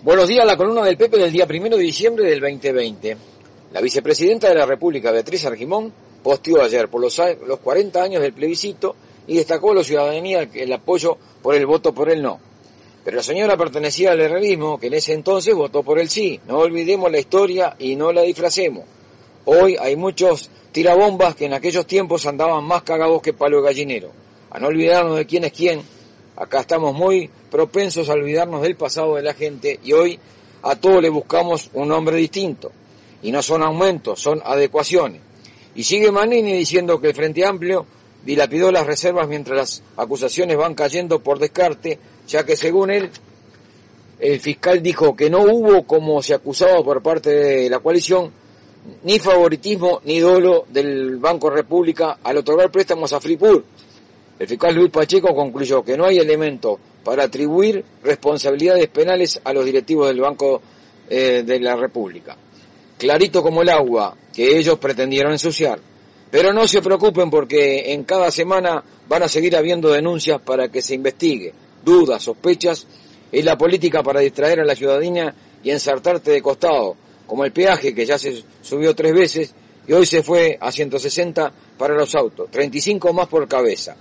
Buenos días, la columna del Pepe del día primero de diciembre del 2020. La vicepresidenta de la República, Beatriz Argimón, posteó ayer por los, los 40 años del plebiscito y destacó a la ciudadanía el apoyo por el voto por el no. Pero la señora pertenecía al herrerismo que en ese entonces votó por el sí. No olvidemos la historia y no la disfracemos. Hoy hay muchos tirabombas que en aquellos tiempos andaban más cagados que palo gallinero. A no olvidarnos de quién es quién Acá estamos muy propensos a olvidarnos del pasado de la gente y hoy a todos le buscamos un nombre distinto. Y no son aumentos, son adecuaciones. Y sigue Manini diciendo que el Frente Amplio dilapidó las reservas mientras las acusaciones van cayendo por descarte, ya que según él, el fiscal dijo que no hubo, como se acusaba por parte de la coalición, ni favoritismo ni dolo del Banco República al otorgar préstamos a Fripur, el fiscal Luis Pacheco concluyó que no hay elemento para atribuir responsabilidades penales a los directivos del Banco eh, de la República. Clarito como el agua que ellos pretendieron ensuciar. Pero no se preocupen porque en cada semana van a seguir habiendo denuncias para que se investigue, dudas, sospechas, es la política para distraer a la ciudadanía y ensartarte de costado, como el peaje que ya se subió tres veces y hoy se fue a 160 para los autos, 35 más por cabeza.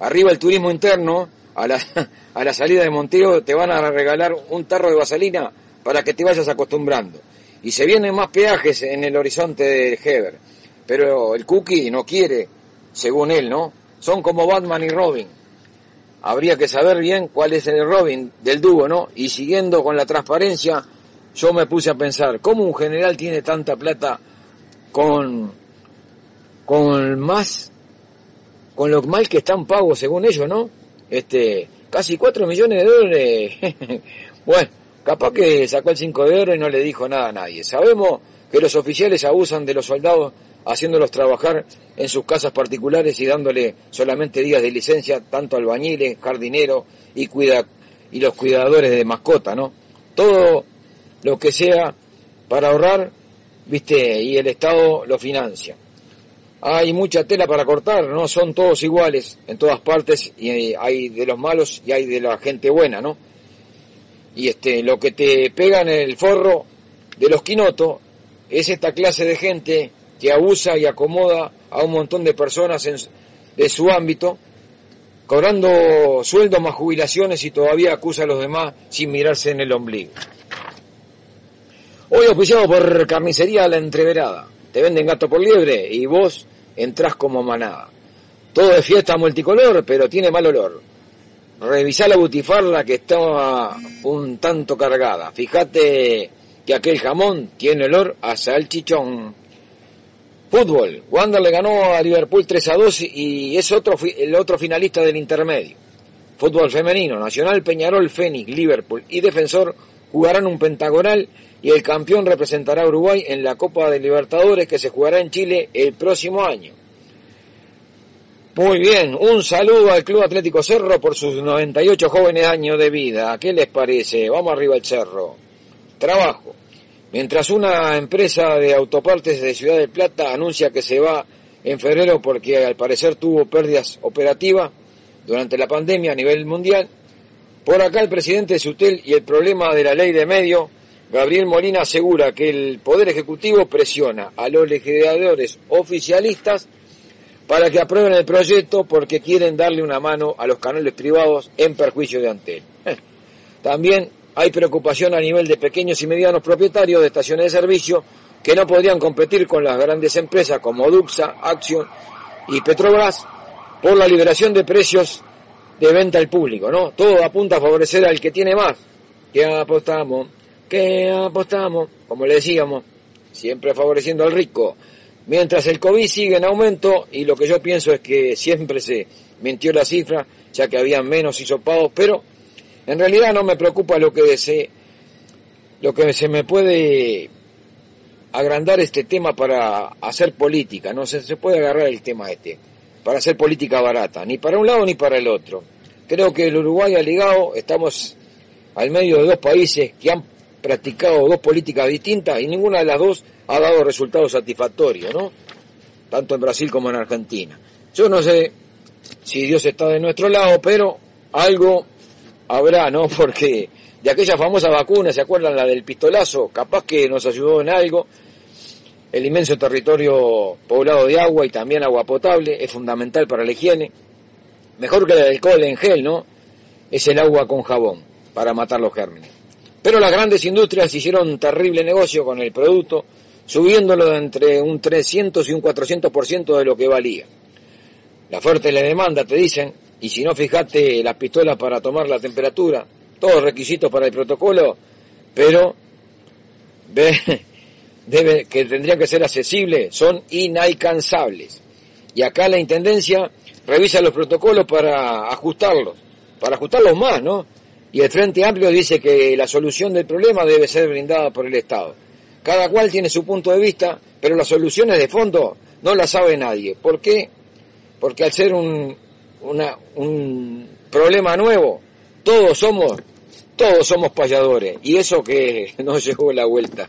Arriba el turismo interno, a la, a la salida de Monteo te van a regalar un tarro de vaselina para que te vayas acostumbrando. Y se vienen más peajes en el horizonte del Heber. Pero el Cookie no quiere, según él, ¿no? Son como Batman y Robin. Habría que saber bien cuál es el Robin del dúo, ¿no? Y siguiendo con la transparencia, yo me puse a pensar, ¿cómo un general tiene tanta plata con, con más con lo mal que están pagos según ellos, ¿no? Este, casi 4 millones de dólares. bueno, capaz que sacó el 5 de oro y no le dijo nada a nadie. Sabemos que los oficiales abusan de los soldados haciéndolos trabajar en sus casas particulares y dándole solamente días de licencia tanto albañiles, jardineros y, cuida, y los cuidadores de mascota, ¿no? Todo lo que sea para ahorrar, viste, y el Estado lo financia hay mucha tela para cortar, no son todos iguales en todas partes y hay de los malos y hay de la gente buena, ¿no? Y este, lo que te pega en el forro de los quinotos es esta clase de gente que abusa y acomoda a un montón de personas en, de su ámbito, cobrando sueldos más jubilaciones y todavía acusa a los demás sin mirarse en el ombligo. Hoy oficiado por Carnicería La Entreverada. Te venden gato por liebre y vos entras como manada. Todo de fiesta multicolor, pero tiene mal olor. Revisá la butifarla que está un tanto cargada. Fíjate que aquel jamón tiene olor a salchichón. Fútbol. Wander le ganó a Liverpool 3 a 2 y es otro, el otro finalista del intermedio. Fútbol femenino. Nacional, Peñarol, Fénix, Liverpool y Defensor jugarán un pentagonal y el campeón representará a Uruguay en la Copa de Libertadores que se jugará en Chile el próximo año. Muy bien, un saludo al Club Atlético Cerro por sus 98 jóvenes años de vida. ¿Qué les parece? Vamos arriba al cerro. Trabajo. Mientras una empresa de autopartes de Ciudad de Plata anuncia que se va en febrero porque al parecer tuvo pérdidas operativas durante la pandemia a nivel mundial, por acá el presidente de Sutel y el problema de la ley de medio Gabriel Molina asegura que el Poder Ejecutivo presiona a los legisladores oficialistas para que aprueben el proyecto porque quieren darle una mano a los canales privados en perjuicio de Antel. También hay preocupación a nivel de pequeños y medianos propietarios de estaciones de servicio que no podrían competir con las grandes empresas como Duxa, Action y Petrobras por la liberación de precios de venta al público, ¿no? Todo apunta a favorecer al que tiene más. que apostamos? que apostamos, como le decíamos, siempre favoreciendo al rico, mientras el COVID sigue en aumento y lo que yo pienso es que siempre se mintió la cifra, ya que había menos hisopados, pero En realidad no me preocupa lo que se, lo que se me puede agrandar este tema para hacer política, no se, se puede agarrar el tema este, para hacer política barata, ni para un lado ni para el otro. Creo que el Uruguay ha ligado, estamos al medio de dos países que han practicado dos políticas distintas y ninguna de las dos ha dado resultados satisfactorios, ¿no? Tanto en Brasil como en Argentina. Yo no sé si Dios está de nuestro lado, pero algo habrá, ¿no? Porque de aquella famosa vacuna, ¿se acuerdan la del pistolazo? Capaz que nos ayudó en algo, el inmenso territorio poblado de agua y también agua potable es fundamental para la higiene. Mejor que el alcohol en gel, ¿no? Es el agua con jabón para matar los gérmenes. Pero las grandes industrias hicieron un terrible negocio con el producto, subiéndolo de entre un 300 y un 400% de lo que valía. La oferta y la demanda te dicen, y si no fijate las pistolas para tomar la temperatura, todos requisitos para el protocolo, pero ve, debe, que tendrían que ser accesibles, son inalcanzables. Y acá la Intendencia revisa los protocolos para ajustarlos, para ajustarlos más, ¿no? Y el Frente Amplio dice que la solución del problema debe ser brindada por el Estado. Cada cual tiene su punto de vista, pero las soluciones de fondo no las sabe nadie. ¿Por qué? Porque al ser un, una, un problema nuevo, todos somos, todos somos payadores. Y eso que nos llegó la vuelta.